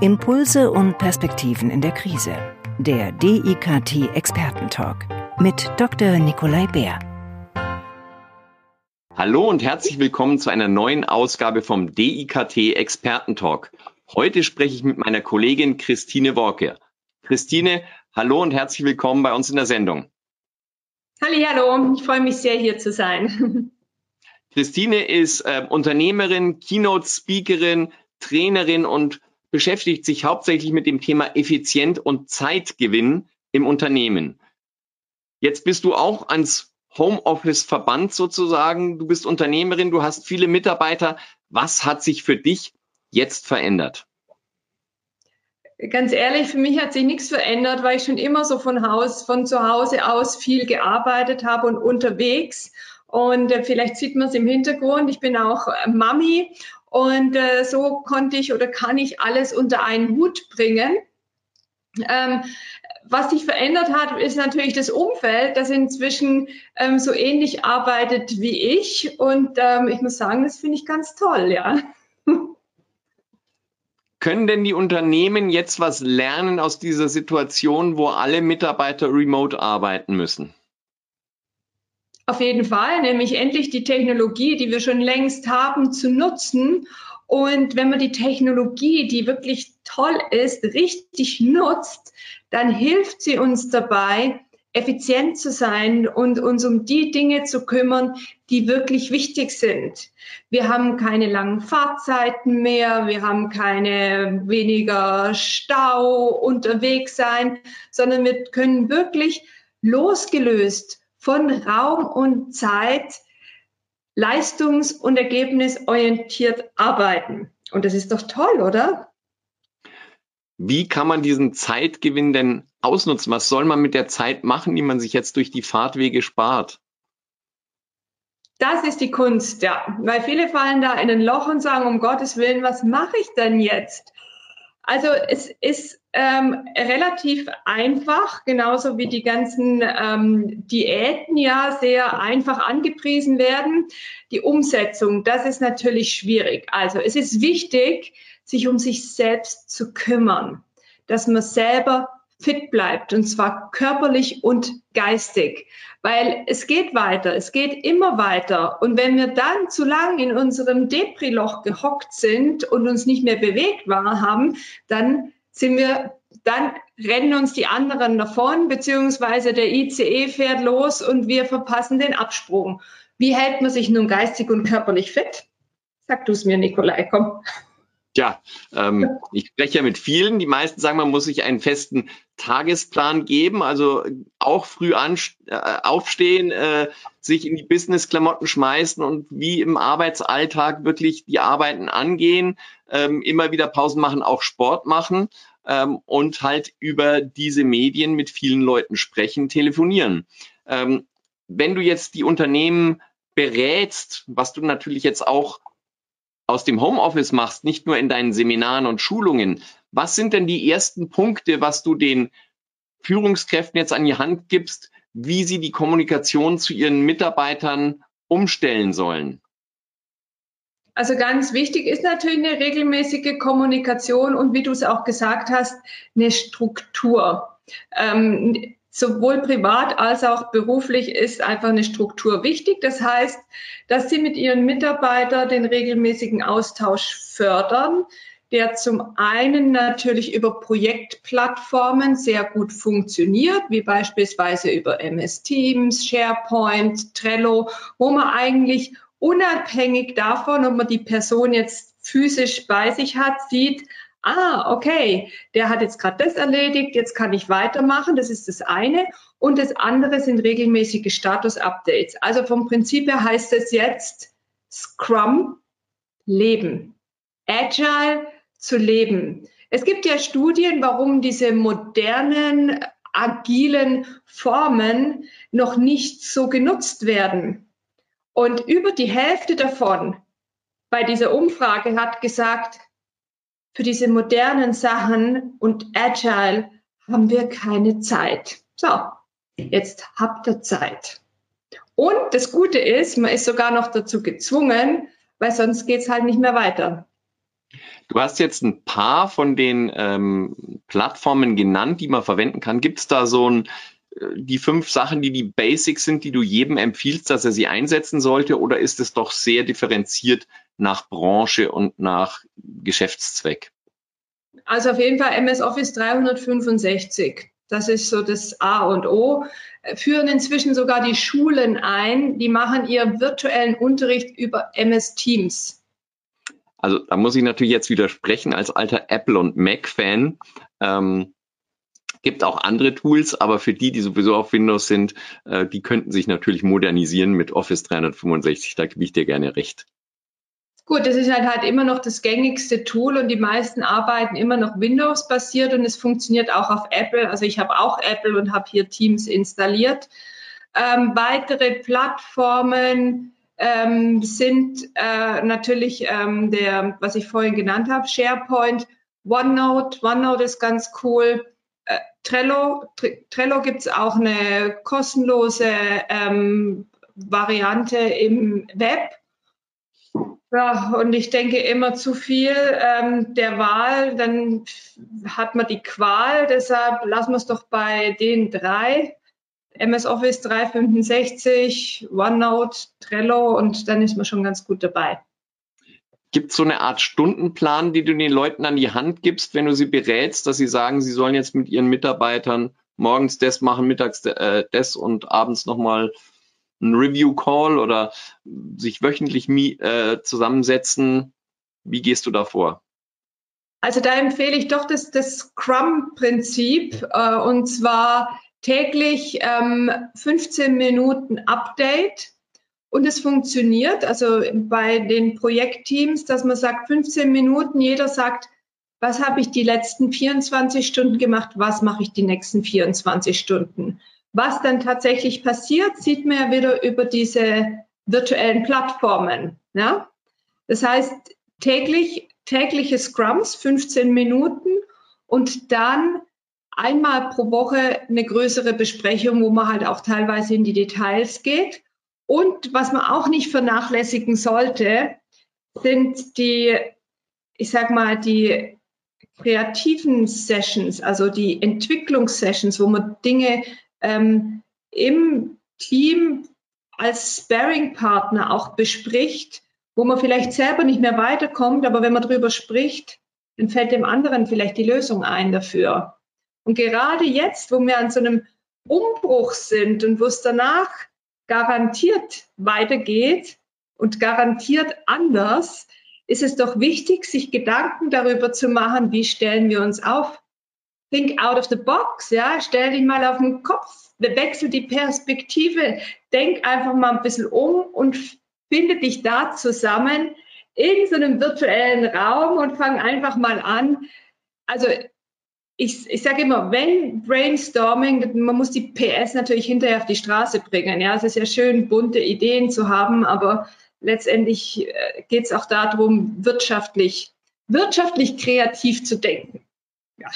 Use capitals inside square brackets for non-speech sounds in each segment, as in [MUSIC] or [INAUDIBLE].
Impulse und Perspektiven in der Krise. Der DIKT Expertentalk mit Dr. Nikolai Bär. Hallo und herzlich willkommen zu einer neuen Ausgabe vom DIKT Expertentalk. Heute spreche ich mit meiner Kollegin Christine Worke. Christine, hallo und herzlich willkommen bei uns in der Sendung. Hallo, ich freue mich sehr hier zu sein. Christine ist äh, Unternehmerin, Keynote-Speakerin, Trainerin und beschäftigt sich hauptsächlich mit dem Thema Effizient und Zeitgewinn im Unternehmen. Jetzt bist du auch ans Homeoffice verbannt sozusagen. Du bist Unternehmerin, du hast viele Mitarbeiter. Was hat sich für dich jetzt verändert? Ganz ehrlich, für mich hat sich nichts verändert, weil ich schon immer so von Haus, von zu Hause aus viel gearbeitet habe und unterwegs. Und äh, vielleicht sieht man es im Hintergrund. Ich bin auch äh, Mami und äh, so konnte ich oder kann ich alles unter einen Hut bringen. Ähm, was sich verändert hat, ist natürlich das Umfeld, das inzwischen ähm, so ähnlich arbeitet wie ich. Und ähm, ich muss sagen, das finde ich ganz toll, ja. [LAUGHS] Können denn die Unternehmen jetzt was lernen aus dieser Situation, wo alle Mitarbeiter remote arbeiten müssen? Auf jeden Fall, nämlich endlich die Technologie, die wir schon längst haben, zu nutzen. Und wenn man die Technologie, die wirklich toll ist, richtig nutzt, dann hilft sie uns dabei, effizient zu sein und uns um die Dinge zu kümmern, die wirklich wichtig sind. Wir haben keine langen Fahrzeiten mehr, wir haben keine weniger Stau unterwegs sein, sondern wir können wirklich losgelöst von Raum und Zeit leistungs- und ergebnisorientiert arbeiten. Und das ist doch toll, oder? Wie kann man diesen Zeitgewinn denn ausnutzen? Was soll man mit der Zeit machen, die man sich jetzt durch die Fahrtwege spart? Das ist die Kunst, ja. Weil viele fallen da in ein Loch und sagen, um Gottes Willen, was mache ich denn jetzt? Also es ist ähm, relativ einfach, genauso wie die ganzen ähm, Diäten ja sehr einfach angepriesen werden. Die Umsetzung, das ist natürlich schwierig. Also es ist wichtig, sich um sich selbst zu kümmern, dass man selber fit bleibt und zwar körperlich und geistig, weil es geht weiter, es geht immer weiter und wenn wir dann zu lang in unserem Depri-Loch gehockt sind und uns nicht mehr bewegt war, haben, dann sind wir, dann rennen uns die anderen davon, beziehungsweise der ICE fährt los und wir verpassen den Absprung. Wie hält man sich nun geistig und körperlich fit? Sag du es mir, Nikolai, komm. Ja, ähm, ich spreche ja mit vielen. Die meisten sagen, man muss sich einen festen Tagesplan geben, also auch früh an, äh, aufstehen, äh, sich in die Business-Klamotten schmeißen und wie im Arbeitsalltag wirklich die Arbeiten angehen, ähm, immer wieder Pausen machen, auch Sport machen ähm, und halt über diese Medien mit vielen Leuten sprechen, telefonieren. Ähm, wenn du jetzt die Unternehmen berätst, was du natürlich jetzt auch aus dem Homeoffice machst, nicht nur in deinen Seminaren und Schulungen, was sind denn die ersten Punkte, was du den Führungskräften jetzt an die Hand gibst, wie sie die Kommunikation zu ihren Mitarbeitern umstellen sollen? Also ganz wichtig ist natürlich eine regelmäßige Kommunikation und wie du es auch gesagt hast, eine Struktur. Ähm, sowohl privat als auch beruflich ist einfach eine Struktur wichtig. Das heißt, dass Sie mit Ihren Mitarbeitern den regelmäßigen Austausch fördern, der zum einen natürlich über Projektplattformen sehr gut funktioniert, wie beispielsweise über MS Teams, SharePoint, Trello, wo man eigentlich unabhängig davon, ob man die Person jetzt physisch bei sich hat, sieht, ah, okay, der hat jetzt gerade das erledigt, jetzt kann ich weitermachen. Das ist das eine. Und das andere sind regelmäßige Status-Updates. Also vom Prinzip her heißt es jetzt Scrum leben. Agile zu leben. Es gibt ja Studien, warum diese modernen, agilen Formen noch nicht so genutzt werden. Und über die Hälfte davon bei dieser Umfrage hat gesagt, für diese modernen Sachen und Agile haben wir keine Zeit. So, jetzt habt ihr Zeit. Und das Gute ist, man ist sogar noch dazu gezwungen, weil sonst geht's halt nicht mehr weiter. Du hast jetzt ein paar von den ähm, Plattformen genannt, die man verwenden kann. Gibt es da so ein, die fünf Sachen, die die Basics sind, die du jedem empfiehlst, dass er sie einsetzen sollte? Oder ist es doch sehr differenziert nach Branche und nach Geschäftszweck? Also auf jeden Fall MS Office 365. Das ist so das A und O. Führen inzwischen sogar die Schulen ein, die machen ihren virtuellen Unterricht über MS Teams. Also da muss ich natürlich jetzt widersprechen als alter Apple und Mac-Fan. Ähm, gibt auch andere Tools, aber für die, die sowieso auf Windows sind, äh, die könnten sich natürlich modernisieren mit Office 365. Da gebe ich dir gerne recht. Gut, das ist halt, halt immer noch das gängigste Tool und die meisten arbeiten immer noch Windows-basiert und es funktioniert auch auf Apple. Also ich habe auch Apple und habe hier Teams installiert. Ähm, weitere Plattformen ähm, sind äh, natürlich ähm, der, was ich vorhin genannt habe, SharePoint, OneNote. OneNote ist ganz cool. Äh, Trello, Trello gibt es auch eine kostenlose ähm, Variante im Web. Ja, und ich denke immer zu viel ähm, der Wahl, dann hat man die Qual. Deshalb lassen wir es doch bei den drei. MS Office 365, OneNote, Trello und dann ist man schon ganz gut dabei. Gibt es so eine Art Stundenplan, die du den Leuten an die Hand gibst, wenn du sie berätst, dass sie sagen, sie sollen jetzt mit ihren Mitarbeitern morgens das machen, mittags äh, das und abends nochmal ein Review-Call oder sich wöchentlich äh, zusammensetzen? Wie gehst du da vor? Also da empfehle ich doch das, das Scrum-Prinzip äh, und zwar täglich ähm, 15 Minuten Update. Und es funktioniert, also bei den Projektteams, dass man sagt, 15 Minuten, jeder sagt, was habe ich die letzten 24 Stunden gemacht, was mache ich die nächsten 24 Stunden. Was dann tatsächlich passiert, sieht man ja wieder über diese virtuellen Plattformen. Ja? Das heißt, täglich, tägliche Scrums, 15 Minuten und dann einmal pro Woche eine größere Besprechung, wo man halt auch teilweise in die Details geht. Und was man auch nicht vernachlässigen sollte, sind die, ich sag mal, die kreativen Sessions, also die Entwicklungssessions, wo man Dinge ähm, im Team als Sparing-Partner auch bespricht, wo man vielleicht selber nicht mehr weiterkommt, aber wenn man darüber spricht, dann fällt dem anderen vielleicht die Lösung ein dafür. Und gerade jetzt, wo wir an so einem Umbruch sind und wo es danach garantiert weitergeht und garantiert anders, ist es doch wichtig, sich Gedanken darüber zu machen, wie stellen wir uns auf. Think out of the box, ja, stell dich mal auf den Kopf, wechsel die Perspektive, denk einfach mal ein bisschen um und finde dich da zusammen in so einem virtuellen Raum und fang einfach mal an. Also ich, ich sage immer, wenn Brainstorming, man muss die PS natürlich hinterher auf die Straße bringen. Ja, es ist ja schön, bunte Ideen zu haben, aber letztendlich äh, geht es auch darum, wirtschaftlich, wirtschaftlich kreativ zu denken. Ja.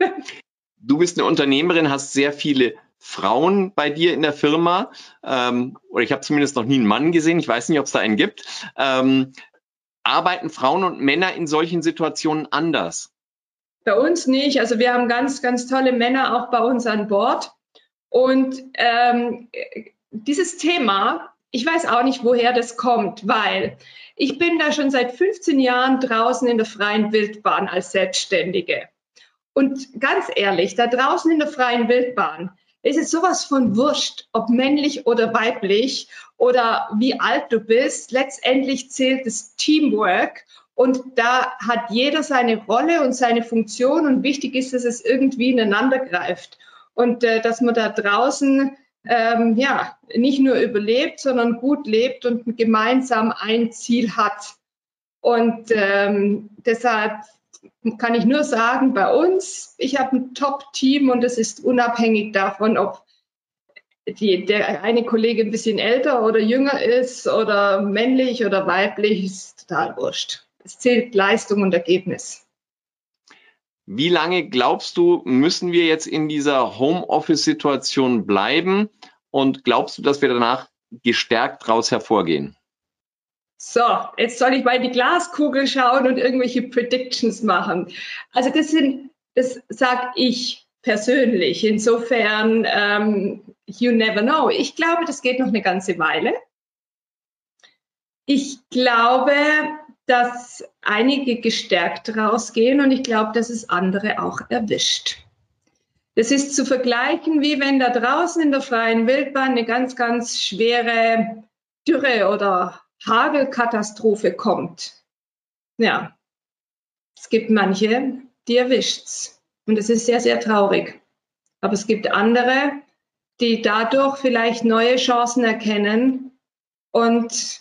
[LAUGHS] Du bist eine Unternehmerin, hast sehr viele Frauen bei dir in der Firma. Ähm, oder ich habe zumindest noch nie einen Mann gesehen. Ich weiß nicht, ob es da einen gibt. Ähm, arbeiten Frauen und Männer in solchen Situationen anders? Bei uns nicht. Also wir haben ganz, ganz tolle Männer auch bei uns an Bord. Und ähm, dieses Thema, ich weiß auch nicht, woher das kommt, weil ich bin da schon seit 15 Jahren draußen in der freien Wildbahn als Selbstständige. Und ganz ehrlich, da draußen in der freien Wildbahn ist es sowas von wurscht, ob männlich oder weiblich oder wie alt du bist. Letztendlich zählt das Teamwork und da hat jeder seine Rolle und seine Funktion und wichtig ist, dass es irgendwie ineinander greift und äh, dass man da draußen ähm, ja nicht nur überlebt, sondern gut lebt und gemeinsam ein Ziel hat. Und ähm, deshalb kann ich nur sagen, bei uns, ich habe ein Top-Team und es ist unabhängig davon, ob die, der eine Kollege ein bisschen älter oder jünger ist oder männlich oder weiblich, ist total wurscht. Es zählt Leistung und Ergebnis. Wie lange glaubst du, müssen wir jetzt in dieser Homeoffice-Situation bleiben? Und glaubst du, dass wir danach gestärkt daraus hervorgehen? So, jetzt soll ich mal in die Glaskugel schauen und irgendwelche Predictions machen. Also das sind, das sage ich persönlich. Insofern, ähm, you never know. Ich glaube, das geht noch eine ganze Weile. Ich glaube, dass einige gestärkt rausgehen und ich glaube, dass es andere auch erwischt. Das ist zu vergleichen, wie wenn da draußen in der freien Wildbahn eine ganz, ganz schwere Dürre oder Hagelkatastrophe kommt. Ja, es gibt manche, die erwischt's. Und es ist sehr, sehr traurig. Aber es gibt andere, die dadurch vielleicht neue Chancen erkennen und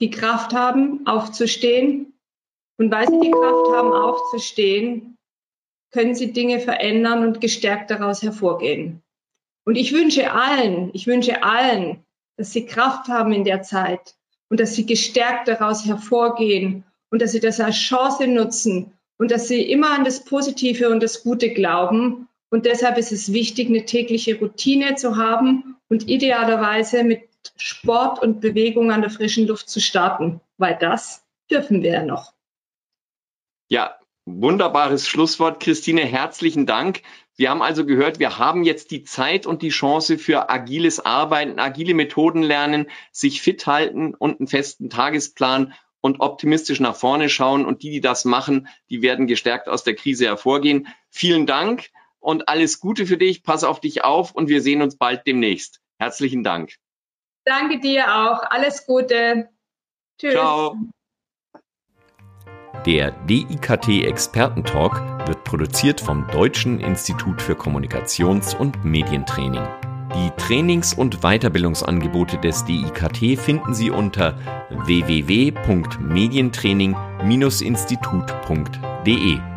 die Kraft haben, aufzustehen. Und weil sie die Kraft haben, aufzustehen, können sie Dinge verändern und gestärkt daraus hervorgehen. Und ich wünsche allen, ich wünsche allen, dass sie Kraft haben in der Zeit und dass sie gestärkt daraus hervorgehen und dass sie das als Chance nutzen und dass sie immer an das Positive und das Gute glauben. Und deshalb ist es wichtig, eine tägliche Routine zu haben und idealerweise mit Sport und Bewegung an der frischen Luft zu starten, weil das dürfen wir ja noch. Ja, wunderbares Schlusswort, Christine. Herzlichen Dank. Wir haben also gehört, wir haben jetzt die Zeit und die Chance für agiles Arbeiten, agile Methoden lernen, sich fit halten und einen festen Tagesplan und optimistisch nach vorne schauen. Und die, die das machen, die werden gestärkt aus der Krise hervorgehen. Vielen Dank und alles Gute für dich. Pass auf dich auf und wir sehen uns bald demnächst. Herzlichen Dank. Danke dir auch. Alles Gute. Tschüss. Ciao. Der DIKT Expertentalk wird produziert vom Deutschen Institut für Kommunikations- und Medientraining. Die Trainings- und Weiterbildungsangebote des DIKT finden Sie unter www.medientraining-institut.de.